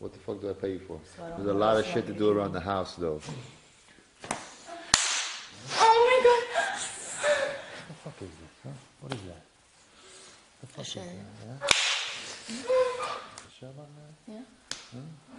What the fuck do I pay you for? So There's a lot of shit to do around the house, though. Oh my What the fuck is this, huh? What is that? The fuck is that, yeah? Shove on that? Yeah. Huh?